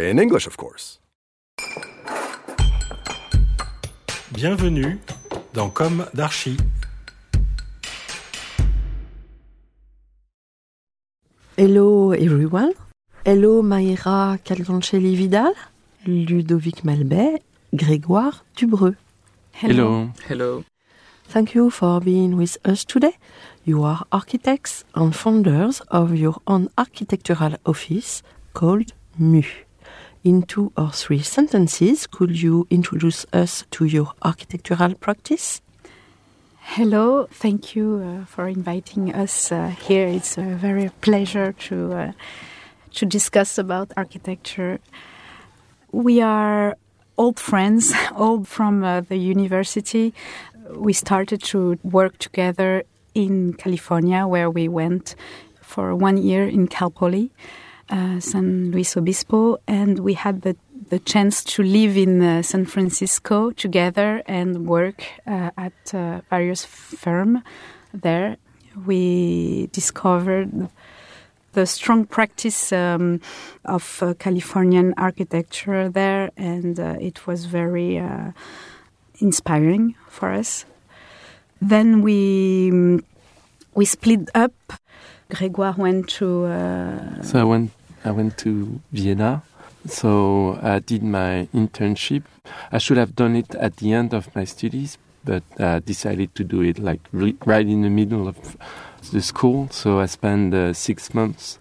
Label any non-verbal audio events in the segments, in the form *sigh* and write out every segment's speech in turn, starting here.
In English, of course. Bienvenue dans Comme d'Archi. Hello everyone. Hello Maïra Calvancelli Vidal, Ludovic Malbet, Grégoire Dubreux. Hello. Hello. Thank you for being with us today. You are architects and founders of your own architectural office called MU. In two or three sentences, could you introduce us to your architectural practice? Hello. Thank you uh, for inviting us uh, here. It's a very pleasure to uh, to discuss about architecture. We are old friends, *laughs* old from uh, the university. We started to work together in California, where we went for one year in Cal Poly uh, San Luis Obispo, and we had the the chance to live in uh, San Francisco together and work uh, at uh, various firms there. We discovered the strong practice um, of uh, Californian architecture there, and uh, it was very inspiring for us. Then we we split up. Grégoire went to So I went I went to Vienna. So I did my internship. I should have done it at the end of my studies, but I decided to do it like right in the middle of the school. So I spent uh, six months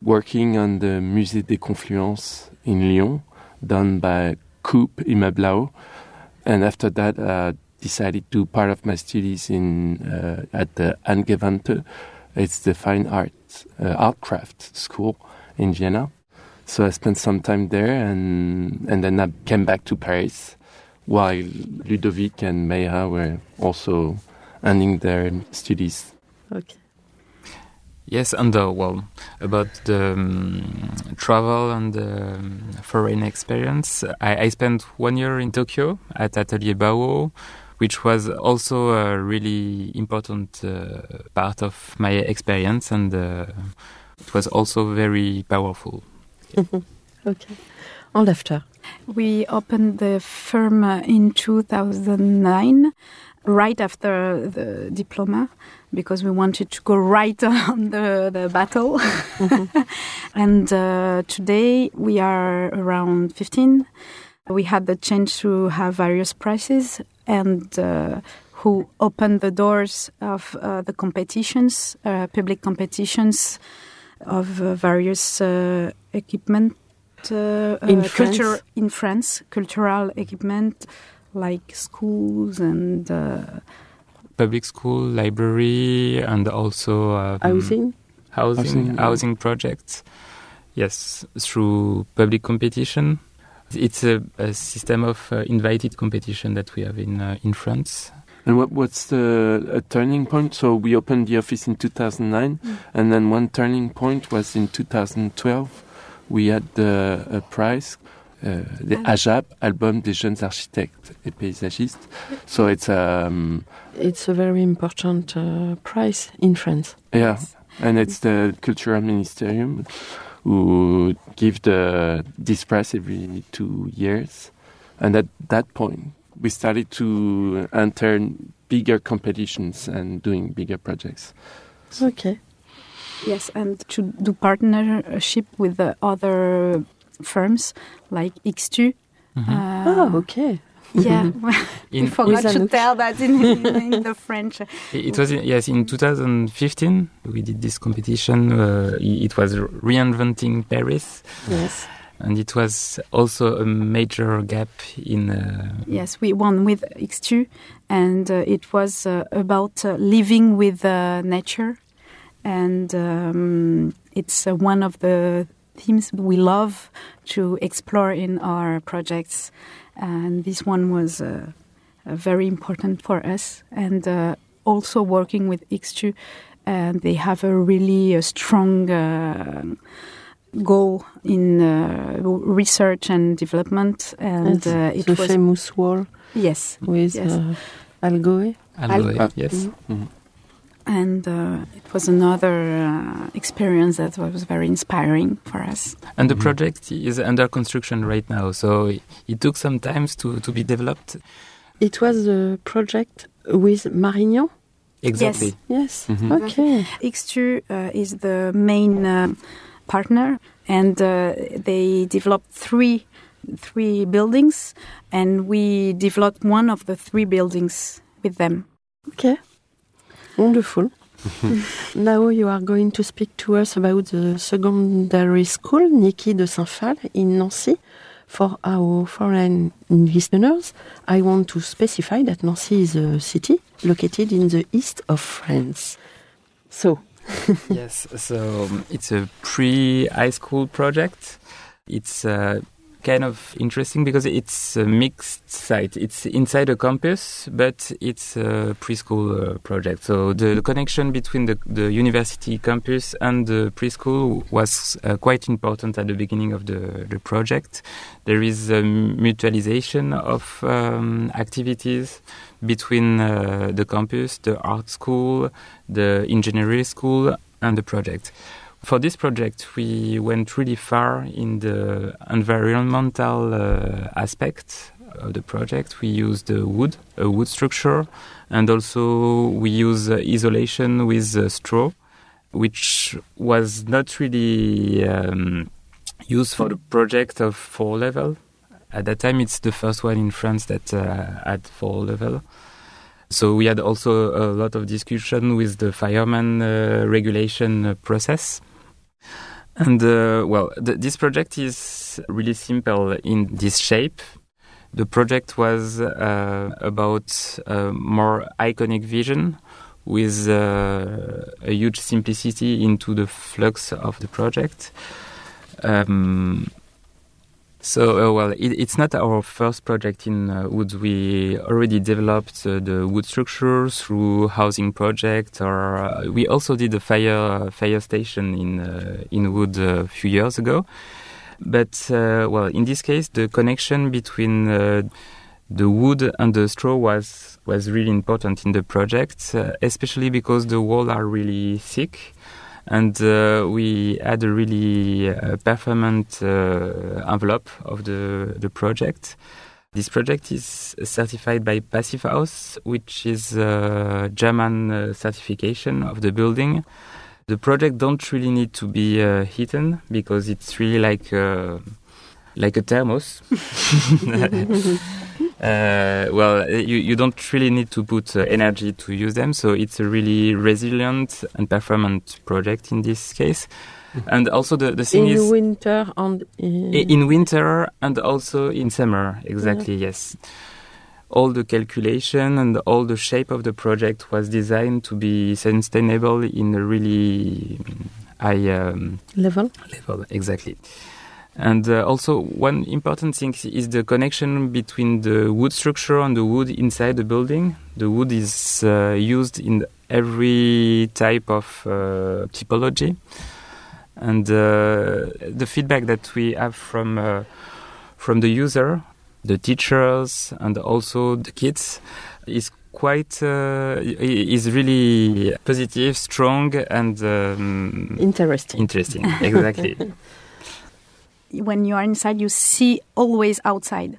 working on the Musée des Confluences in Lyon, done by Coop Himmelblau. And after that, I decided to do part of my studies in uh, at the Angewandte. It's the fine art uh, art craft school in Vienna. So I spent some time there, and and then I came back to Paris, while Ludovic and Meira were also ending their studies. Okay. Yes, and uh, well, about the um, travel and um, foreign experience, I, I spent one year in Tokyo at Atelier Bow-Wow, which was also a really important uh, part of my experience, and uh, it was also very powerful. *laughs* Okay. En laughter. We opened the firm in 2009, right after the diploma, because we wanted to go right *laughs* on the, the battle. *laughs* and uh, today we are around 15. We had the chance to have various prizes and uh, who opened the doors of uh, the competitions, uh, public competitions of uh, various uh, equipment uh, In uh, culture France? in France, cultural equipment like schools and uh, Public school, library, and also um, Housing? housing, Housing, housing, yeah. projects. Yes, through public competition. It's a, a system of uh, invited competition that we have in uh, in France. And what, what's the a turning point? So we opened the office in 2009, and then one turning point was in 2012. We had the a prize, uh, the AJAP, Album des jeunes architectes et paysagistes. So it's um, It's a very important uh, prize in France. yeah, and it's the cultural ministerium who give the this prize every two years, and at that point we started to enter bigger competitions and doing bigger projects. Okay. Yes, and to do partnership with the other firms like XTU. Mm-hmm. Uh, oh, okay. Yeah, *laughs* *laughs* we forgot to tell that in, in, in the French. It it was in- yes in 2015 we did this competition. Uh, it was reinventing Paris, Yes. And it was also a major gap in. Uh, Yes, we won with XTU, and uh, it was uh, about uh, living with uh, nature, and um, it's uh, one of the themes we love to explore in our projects, and this one was very important for us, and also working with XTU, and they have a really strong. Goal in uh, research and development and Yes, uh, it the was famous wall yes with Yes. uh, Algoe. Alloy, Al- yes. Mhm. and uh, it was another uh, experience that was very inspiring for us. And the Mhm. project is under construction right now, so it, it took some time to, to be developed. It was a project with Marignan. Exactly. Yes. Mhm. Okay. XTU uh, is the main uh, partner, and uh, they developed three three buildings, and we developed one of the three buildings with them. Okay. Wonderful. *laughs* now you are going to speak to us about the secondary school, Niki de Saint-Phalle in Nancy. For our foreign listeners, I want to specify that Nancy is a city located in the east of France. So, *laughs* yes, so um, it's a pre-high school project. It's uh, kind of interesting because it's a mixed site. It's inside a campus, but it's a preschool uh, project. So the, the connection between the, the university campus and the preschool was uh, quite important at the beginning of the, the project. There is a mutualization of um, activities between uh, the campus, the art school, the engineering school, and the project. For this project, we went really far in the environmental uh, aspect of the project. We used uh, wood, a wood structure, and also we use uh, isolation with uh, straw, which was not really um, used for the project of four level. At that time, it's the first one in France that uh, had four level. So we had also a lot of discussion with the fireman uh, regulation uh, process. And uh, well, th- this project is really simple in this shape. The project was uh, about uh, more iconic vision with a huge simplicity into the flux of the project. Um, so, uh, well, it, it's not our first project in uh, wood. We already developed uh, the wood structure through housing project, or uh, we also did a fire fire station in uh, in wood uh, a few years ago. But uh, well, in this case, the connection between uh, the wood and the straw was was really important in the project, uh, especially because the walls are really thick and uh, we had a really uh, performant uh, envelope of the, the project. This project is certified by Passive House, which is a German uh, certification of the building. The project don't really need to be uh, hidden because it's really like uh, like a thermos. *laughs* *laughs* Uh, well, you, you don't really need to put uh, energy to use them, so it's a really resilient and performant project in this case. And also the, the thing in is winter and in, in winter and also in summer, exactly, yes. All the calculation and all the shape of the project was designed to be sustainable in a really high um, level. level, exactly. And uh, also, one important thing is the connection between the wood structure and the wood inside the building. The wood is uh, used in every type of uh, typology. And uh, the feedback that we have from uh, from the user, the teachers, and also the kids is quite uh, is really positive, strong, and um, Interesting. interesting. Exactly. *laughs* When you are inside, you see always outside.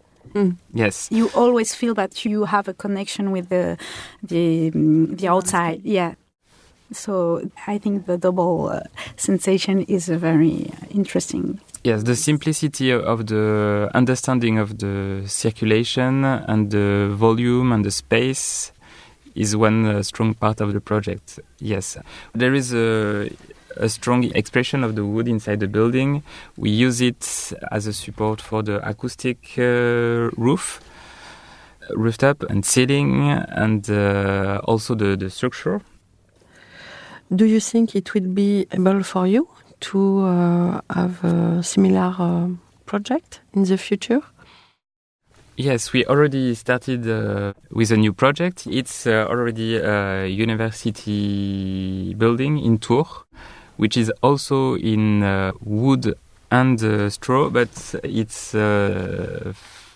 yes. You always feel that you have a connection with the the mm, the outside. Yeah. So I think the double uh, sensation is a very interesting. Yes, the simplicity of the understanding of the circulation and the volume and the space is one uh, strong part of the project. Yes, there is a, a strong expression of the wood inside the building. We use it as a support for the acoustic uh, roof, rooftop, and ceiling, and uh, also the, the structure. Do you think it will be able for you to uh, have a similar uh, project in the future? Yes, we already started uh, with a new project. It's uh, already a university building in Tours, which is also in uh, wood and uh, straw, but it's a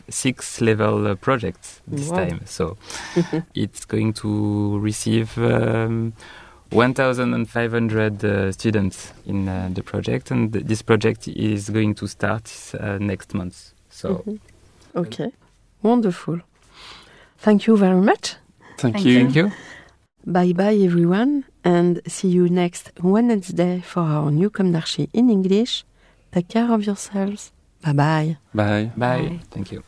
six level project this Wow. time. So *laughs* it's going to receive um, 1,500 uh, students in uh, the project, and th- this project is going to start uh, next month. So. Mhm. Okay, wonderful. Thank you very much. Thank, Thank you. Thank you. Bye bye everyone, and see you next Wednesday for our new Comme d'Archi in English. Take care of yourselves. Bye bye. Bye. Bye. Bye. Thank you.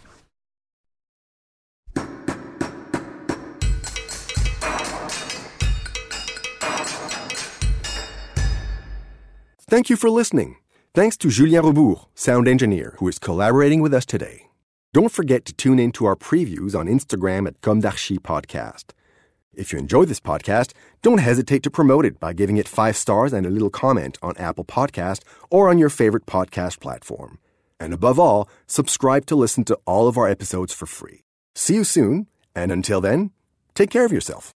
Thank you for listening. Thanks to Julien Rebourg, sound engineer, who is collaborating with us today. Don't forget to tune in to our previews on Instagram at Comme d'Archi Podcast. If you enjoy this podcast, don't hesitate to promote it by giving it five stars and a little comment on Apple Podcast or on your favorite podcast platform. And above all, subscribe to listen to all of our episodes for free. See you soon, and until then, take care of yourself.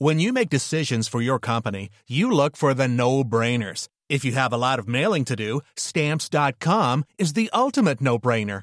When you make decisions for your company, you look for the no brainers. If you have a lot of mailing to do, stamps.com is the ultimate no brainer.